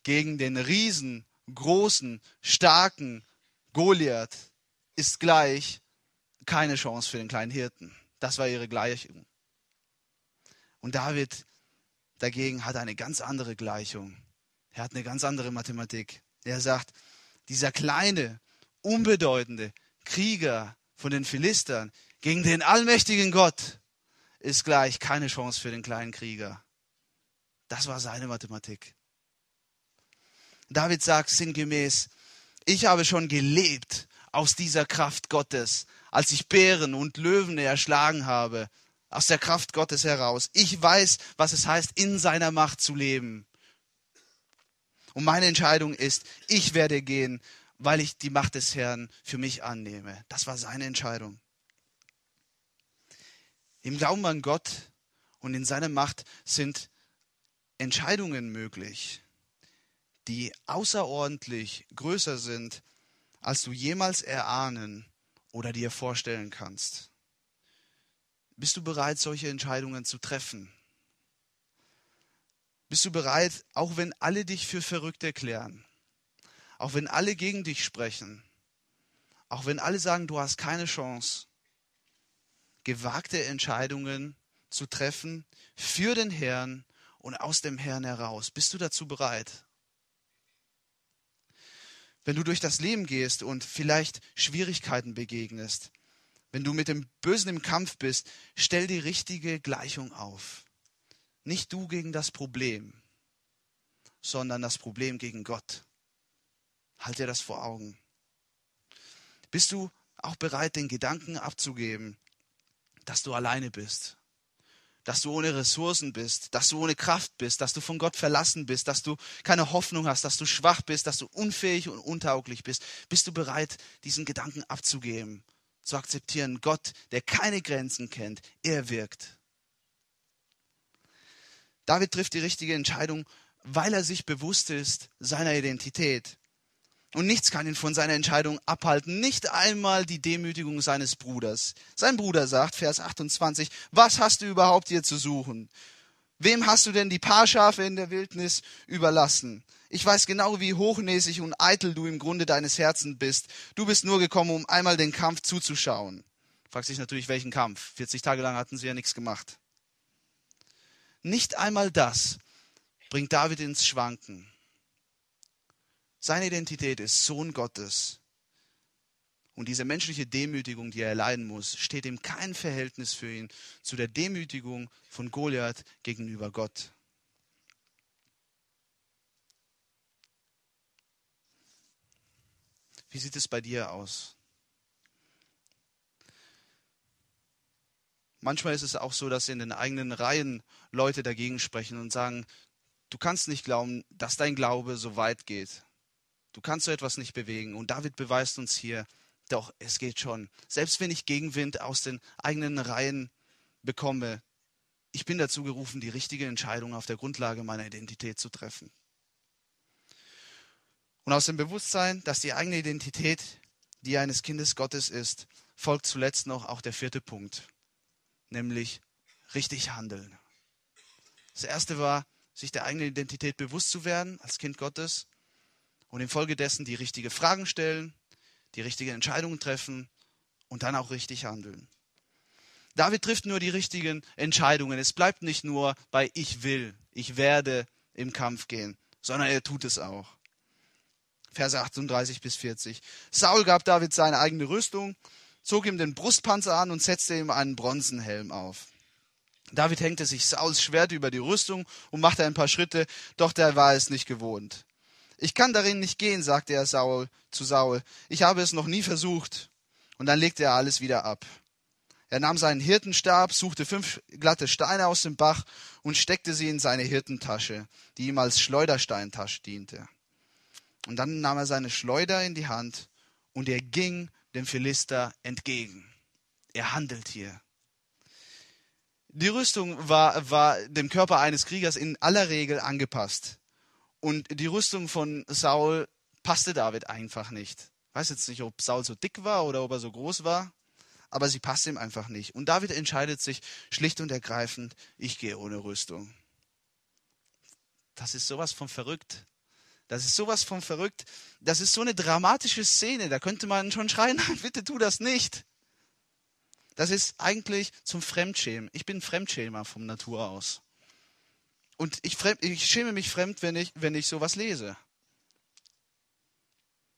gegen den riesen, großen, starken Goliath ist gleich keine Chance für den kleinen Hirten. Das war ihre Gleichung. Und David dagegen hat eine ganz andere Gleichung. Er hat eine ganz andere Mathematik. Er sagt, dieser kleine, unbedeutende, Krieger von den Philistern gegen den allmächtigen Gott ist gleich keine Chance für den kleinen Krieger. Das war seine Mathematik. David sagt sinngemäß, ich habe schon gelebt aus dieser Kraft Gottes, als ich Bären und Löwen erschlagen habe, aus der Kraft Gottes heraus. Ich weiß, was es heißt, in seiner Macht zu leben. Und meine Entscheidung ist, ich werde gehen weil ich die Macht des Herrn für mich annehme. Das war seine Entscheidung. Im Glauben an Gott und in seine Macht sind Entscheidungen möglich, die außerordentlich größer sind, als du jemals erahnen oder dir vorstellen kannst. Bist du bereit, solche Entscheidungen zu treffen? Bist du bereit, auch wenn alle dich für verrückt erklären, auch wenn alle gegen dich sprechen, auch wenn alle sagen, du hast keine Chance, gewagte Entscheidungen zu treffen für den Herrn und aus dem Herrn heraus. Bist du dazu bereit? Wenn du durch das Leben gehst und vielleicht Schwierigkeiten begegnest, wenn du mit dem Bösen im Kampf bist, stell die richtige Gleichung auf. Nicht du gegen das Problem, sondern das Problem gegen Gott. Halt dir das vor Augen. Bist du auch bereit, den Gedanken abzugeben, dass du alleine bist? Dass du ohne Ressourcen bist, dass du ohne Kraft bist, dass du von Gott verlassen bist, dass du keine Hoffnung hast, dass du schwach bist, dass du unfähig und untauglich bist, bist du bereit, diesen Gedanken abzugeben, zu akzeptieren, Gott, der keine Grenzen kennt, er wirkt. David trifft die richtige Entscheidung, weil er sich bewusst ist seiner Identität. Und nichts kann ihn von seiner Entscheidung abhalten, nicht einmal die Demütigung seines Bruders. Sein Bruder sagt, Vers 28, was hast du überhaupt hier zu suchen? Wem hast du denn die paar Schafe in der Wildnis überlassen? Ich weiß genau, wie hochnäsig und eitel du im Grunde deines Herzens bist. Du bist nur gekommen, um einmal den Kampf zuzuschauen. Fragt sich natürlich, welchen Kampf? 40 Tage lang hatten sie ja nichts gemacht. Nicht einmal das bringt David ins Schwanken. Seine Identität ist Sohn Gottes. Und diese menschliche Demütigung, die er erleiden muss, steht im kein Verhältnis für ihn zu der Demütigung von Goliath gegenüber Gott. Wie sieht es bei dir aus? Manchmal ist es auch so, dass in den eigenen Reihen Leute dagegen sprechen und sagen, du kannst nicht glauben, dass dein Glaube so weit geht. Du kannst so etwas nicht bewegen. Und David beweist uns hier, doch, es geht schon. Selbst wenn ich Gegenwind aus den eigenen Reihen bekomme, ich bin dazu gerufen, die richtige Entscheidung auf der Grundlage meiner Identität zu treffen. Und aus dem Bewusstsein, dass die eigene Identität die eines Kindes Gottes ist, folgt zuletzt noch auch der vierte Punkt, nämlich richtig handeln. Das erste war, sich der eigenen Identität bewusst zu werden als Kind Gottes und infolgedessen die richtigen Fragen stellen, die richtigen Entscheidungen treffen und dann auch richtig handeln. David trifft nur die richtigen Entscheidungen. Es bleibt nicht nur bei ich will, ich werde im Kampf gehen, sondern er tut es auch. Verse 38 bis 40. Saul gab David seine eigene Rüstung, zog ihm den Brustpanzer an und setzte ihm einen Bronzenhelm auf. David hängte sich Sauls Schwert über die Rüstung und machte ein paar Schritte, doch der war es nicht gewohnt. Ich kann darin nicht gehen, sagte er Saul, zu Saul. Ich habe es noch nie versucht. Und dann legte er alles wieder ab. Er nahm seinen Hirtenstab, suchte fünf glatte Steine aus dem Bach und steckte sie in seine Hirtentasche, die ihm als Schleudersteintasche diente. Und dann nahm er seine Schleuder in die Hand und er ging dem Philister entgegen. Er handelt hier. Die Rüstung war, war dem Körper eines Kriegers in aller Regel angepasst. Und die Rüstung von Saul passte David einfach nicht. Ich weiß jetzt nicht, ob Saul so dick war oder ob er so groß war, aber sie passte ihm einfach nicht. Und David entscheidet sich schlicht und ergreifend, ich gehe ohne Rüstung. Das ist sowas von verrückt. Das ist sowas von verrückt. Das ist so eine dramatische Szene. Da könnte man schon schreien, [LAUGHS] bitte tu das nicht. Das ist eigentlich zum Fremdschämen. Ich bin Fremdschämer vom Natur aus. Und ich, ich schäme mich fremd, wenn ich, wenn ich sowas lese.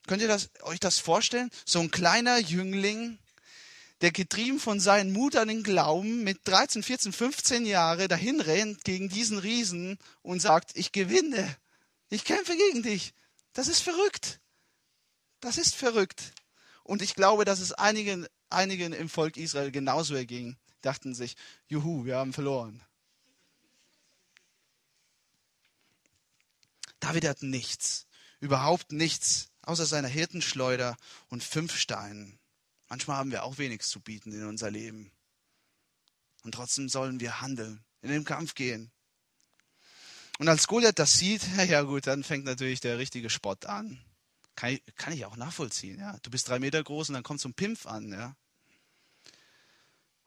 Könnt ihr das, euch das vorstellen? So ein kleiner Jüngling, der getrieben von seinem Mut an den Glauben mit 13, 14, 15 Jahren dahin rennt gegen diesen Riesen und sagt, ich gewinne, ich kämpfe gegen dich. Das ist verrückt. Das ist verrückt. Und ich glaube, dass es einigen, einigen im Volk Israel genauso erging. Dachten sich, juhu, wir haben verloren. David hat nichts, überhaupt nichts, außer seiner Hirtenschleuder und fünf Steinen. Manchmal haben wir auch wenig zu bieten in unser Leben. Und trotzdem sollen wir handeln, in den Kampf gehen. Und als Goliath das sieht, [LAUGHS] ja gut, dann fängt natürlich der richtige Spott an. Kann ich, kann ich auch nachvollziehen, ja. Du bist drei Meter groß und dann kommt so ein Pimpf an, ja.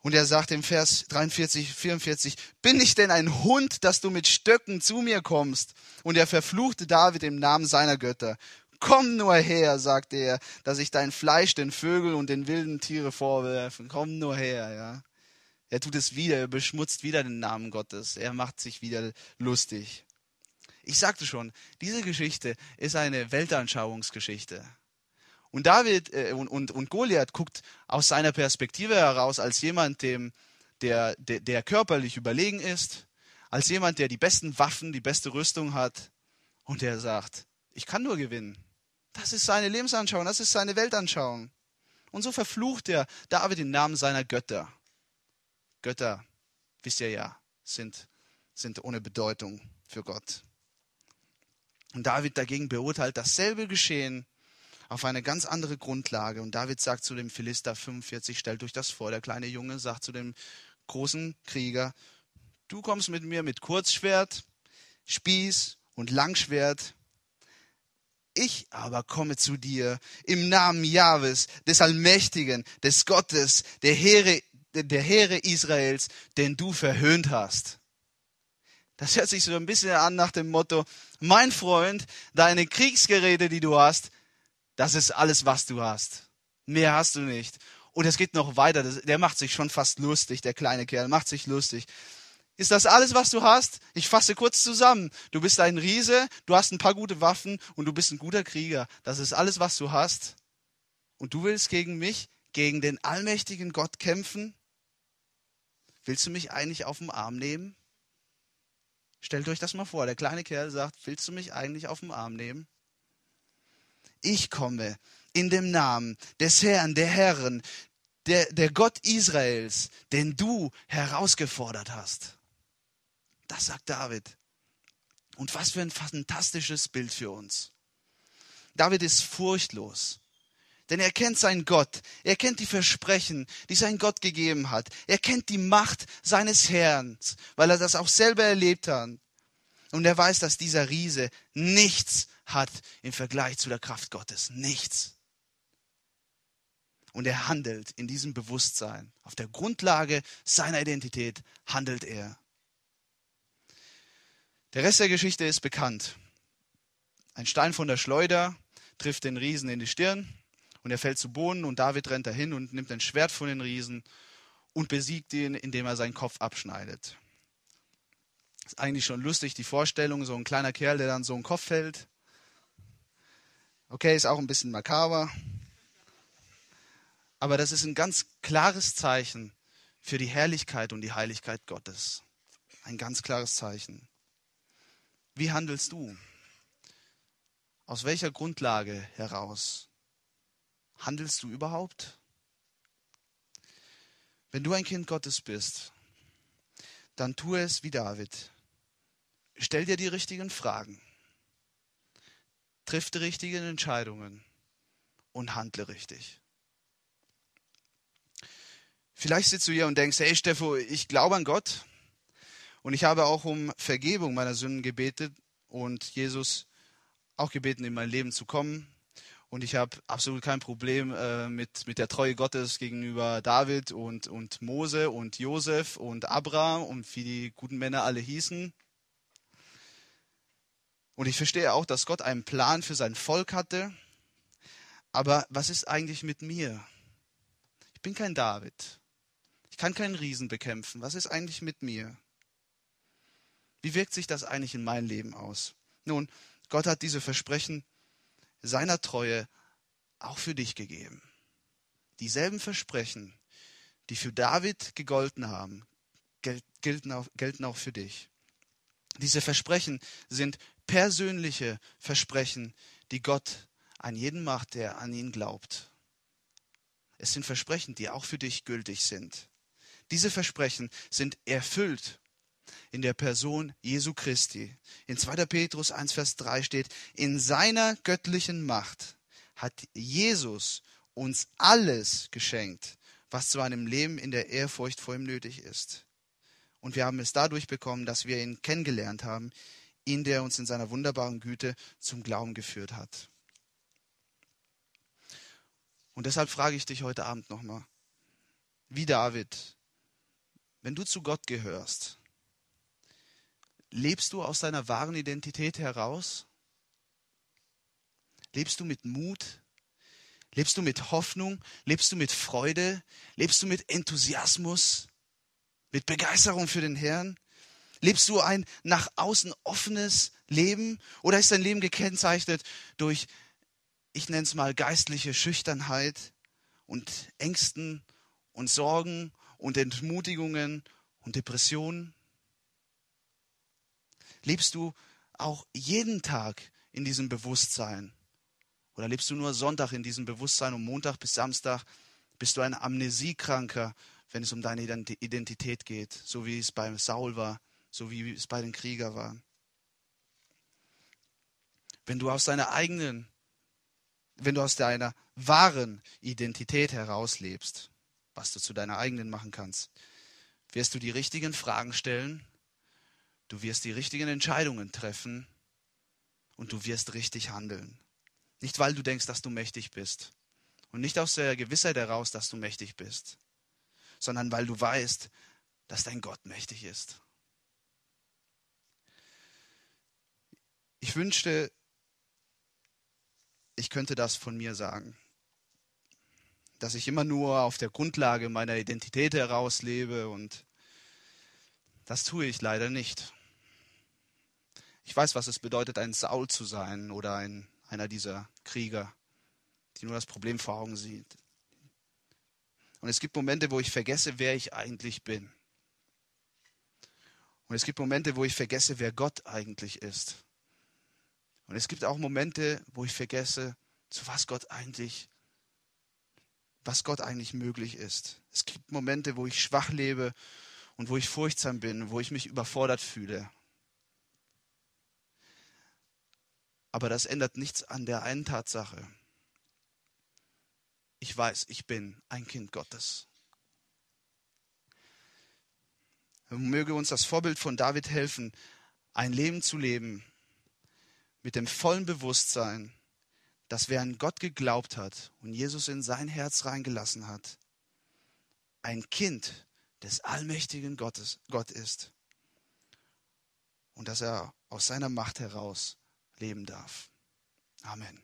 Und er sagt im Vers 43, 44, bin ich denn ein Hund, dass du mit Stöcken zu mir kommst? Und er verfluchte David im Namen seiner Götter. Komm nur her, sagte er, dass ich dein Fleisch den Vögeln und den wilden Tiere vorwerfe. Komm nur her, ja. Er tut es wieder, er beschmutzt wieder den Namen Gottes. Er macht sich wieder lustig. Ich sagte schon, diese Geschichte ist eine Weltanschauungsgeschichte. Und David äh, und, und, und Goliath guckt aus seiner Perspektive heraus als jemand, dem, der, der, der körperlich überlegen ist, als jemand, der die besten Waffen, die beste Rüstung hat und der sagt, ich kann nur gewinnen. Das ist seine Lebensanschauung, das ist seine Weltanschauung. Und so verflucht er David im Namen seiner Götter. Götter, wisst ihr ja, sind, sind ohne Bedeutung für Gott. Und David dagegen beurteilt dasselbe Geschehen auf eine ganz andere Grundlage. Und David sagt zu dem Philister 45, stellt euch das vor, der kleine Junge sagt zu dem großen Krieger, du kommst mit mir mit Kurzschwert, Spieß und Langschwert. Ich aber komme zu dir im Namen Jahwes, des Allmächtigen, des Gottes, der Heere, der Heere Israels, den du verhöhnt hast. Das hört sich so ein bisschen an nach dem Motto, mein Freund, deine Kriegsgeräte, die du hast, das ist alles, was du hast. Mehr hast du nicht. Und es geht noch weiter. Der macht sich schon fast lustig, der kleine Kerl, macht sich lustig. Ist das alles, was du hast? Ich fasse kurz zusammen. Du bist ein Riese, du hast ein paar gute Waffen und du bist ein guter Krieger. Das ist alles, was du hast. Und du willst gegen mich, gegen den allmächtigen Gott kämpfen? Willst du mich eigentlich auf den Arm nehmen? Stellt euch das mal vor. Der kleine Kerl sagt, willst du mich eigentlich auf den Arm nehmen? Ich komme in dem Namen des Herrn, der Herren, der, der Gott Israels, den du herausgefordert hast. Das sagt David. Und was für ein fantastisches Bild für uns. David ist furchtlos. Denn er kennt seinen Gott. Er kennt die Versprechen, die sein Gott gegeben hat. Er kennt die Macht seines Herrn, weil er das auch selber erlebt hat. Und er weiß, dass dieser Riese nichts hat im Vergleich zu der Kraft Gottes. Nichts. Und er handelt in diesem Bewusstsein. Auf der Grundlage seiner Identität handelt er. Der Rest der Geschichte ist bekannt. Ein Stein von der Schleuder trifft den Riesen in die Stirn und er fällt zu Boden und David rennt dahin und nimmt ein Schwert von den Riesen und besiegt ihn, indem er seinen Kopf abschneidet. Ist eigentlich schon lustig, die Vorstellung, so ein kleiner Kerl, der dann so einen Kopf fällt. Okay, ist auch ein bisschen makaber. Aber das ist ein ganz klares Zeichen für die Herrlichkeit und die Heiligkeit Gottes. Ein ganz klares Zeichen. Wie handelst du? Aus welcher Grundlage heraus? Handelst du überhaupt? Wenn du ein Kind Gottes bist, dann tue es wie David. Stell dir die richtigen Fragen. Triff die richtigen Entscheidungen und handle richtig. Vielleicht sitzt du hier und denkst, hey Steffo, ich glaube an Gott, und ich habe auch um Vergebung meiner Sünden gebetet und Jesus auch gebeten, in mein Leben zu kommen. Und ich habe absolut kein Problem äh, mit, mit der Treue Gottes gegenüber David und, und Mose und Josef und Abraham und wie die guten Männer alle hießen. Und ich verstehe auch, dass Gott einen Plan für sein Volk hatte. Aber was ist eigentlich mit mir? Ich bin kein David. Ich kann keinen Riesen bekämpfen. Was ist eigentlich mit mir? Wie wirkt sich das eigentlich in mein Leben aus? Nun, Gott hat diese Versprechen seiner Treue auch für dich gegeben. Dieselben Versprechen, die für David gegolten haben, gelten auch, gelten auch für dich. Diese Versprechen sind persönliche Versprechen, die Gott an jeden macht, der an ihn glaubt. Es sind Versprechen, die auch für dich gültig sind. Diese Versprechen sind erfüllt in der Person Jesu Christi. In 2. Petrus 1, Vers 3 steht, in seiner göttlichen Macht hat Jesus uns alles geschenkt, was zu einem Leben in der Ehrfurcht vor ihm nötig ist. Und wir haben es dadurch bekommen, dass wir ihn kennengelernt haben, ihn, der uns in seiner wunderbaren Güte zum Glauben geführt hat. Und deshalb frage ich dich heute Abend nochmal, wie David, wenn du zu Gott gehörst, Lebst du aus deiner wahren Identität heraus? Lebst du mit Mut? Lebst du mit Hoffnung? Lebst du mit Freude? Lebst du mit Enthusiasmus? Mit Begeisterung für den Herrn? Lebst du ein nach außen offenes Leben? Oder ist dein Leben gekennzeichnet durch, ich nenne es mal, geistliche Schüchternheit und Ängsten und Sorgen und Entmutigungen und Depressionen? Lebst du auch jeden Tag in diesem Bewusstsein? Oder lebst du nur Sonntag in diesem Bewusstsein und Montag bis Samstag bist du ein Amnesiekranker, wenn es um deine Identität geht, so wie es bei Saul war, so wie es bei den Kriegern war. Wenn du aus deiner eigenen, wenn du aus deiner wahren Identität herauslebst, was du zu deiner eigenen machen kannst, wirst du die richtigen Fragen stellen, du wirst die richtigen Entscheidungen treffen und du wirst richtig handeln. Nicht, weil du denkst, dass du mächtig bist und nicht aus der Gewissheit heraus, dass du mächtig bist, sondern weil du weißt, dass dein Gott mächtig ist. Ich wünschte, ich könnte das von mir sagen, dass ich immer nur auf der Grundlage meiner Identität heraus lebe und das tue ich leider nicht. Ich weiß, was es bedeutet, ein Saul zu sein oder ein, einer dieser Krieger, die nur das Problem vor Augen sieht. Und es gibt Momente, wo ich vergesse, wer ich eigentlich bin. Und es gibt Momente, wo ich vergesse, wer Gott eigentlich ist. Und es gibt auch Momente, wo ich vergesse, zu was Gott eigentlich, was Gott eigentlich möglich ist. Es gibt Momente, wo ich schwach lebe und wo ich furchtsam bin, wo ich mich überfordert fühle. Aber das ändert nichts an der einen Tatsache. Ich weiß, ich bin ein Kind Gottes. Möge uns das Vorbild von David helfen, ein Leben zu leben mit dem vollen Bewusstsein, dass wer an Gott geglaubt hat und Jesus in sein Herz reingelassen hat, ein Kind des allmächtigen Gottes, Gott ist und dass er aus seiner Macht heraus leben darf. Amen.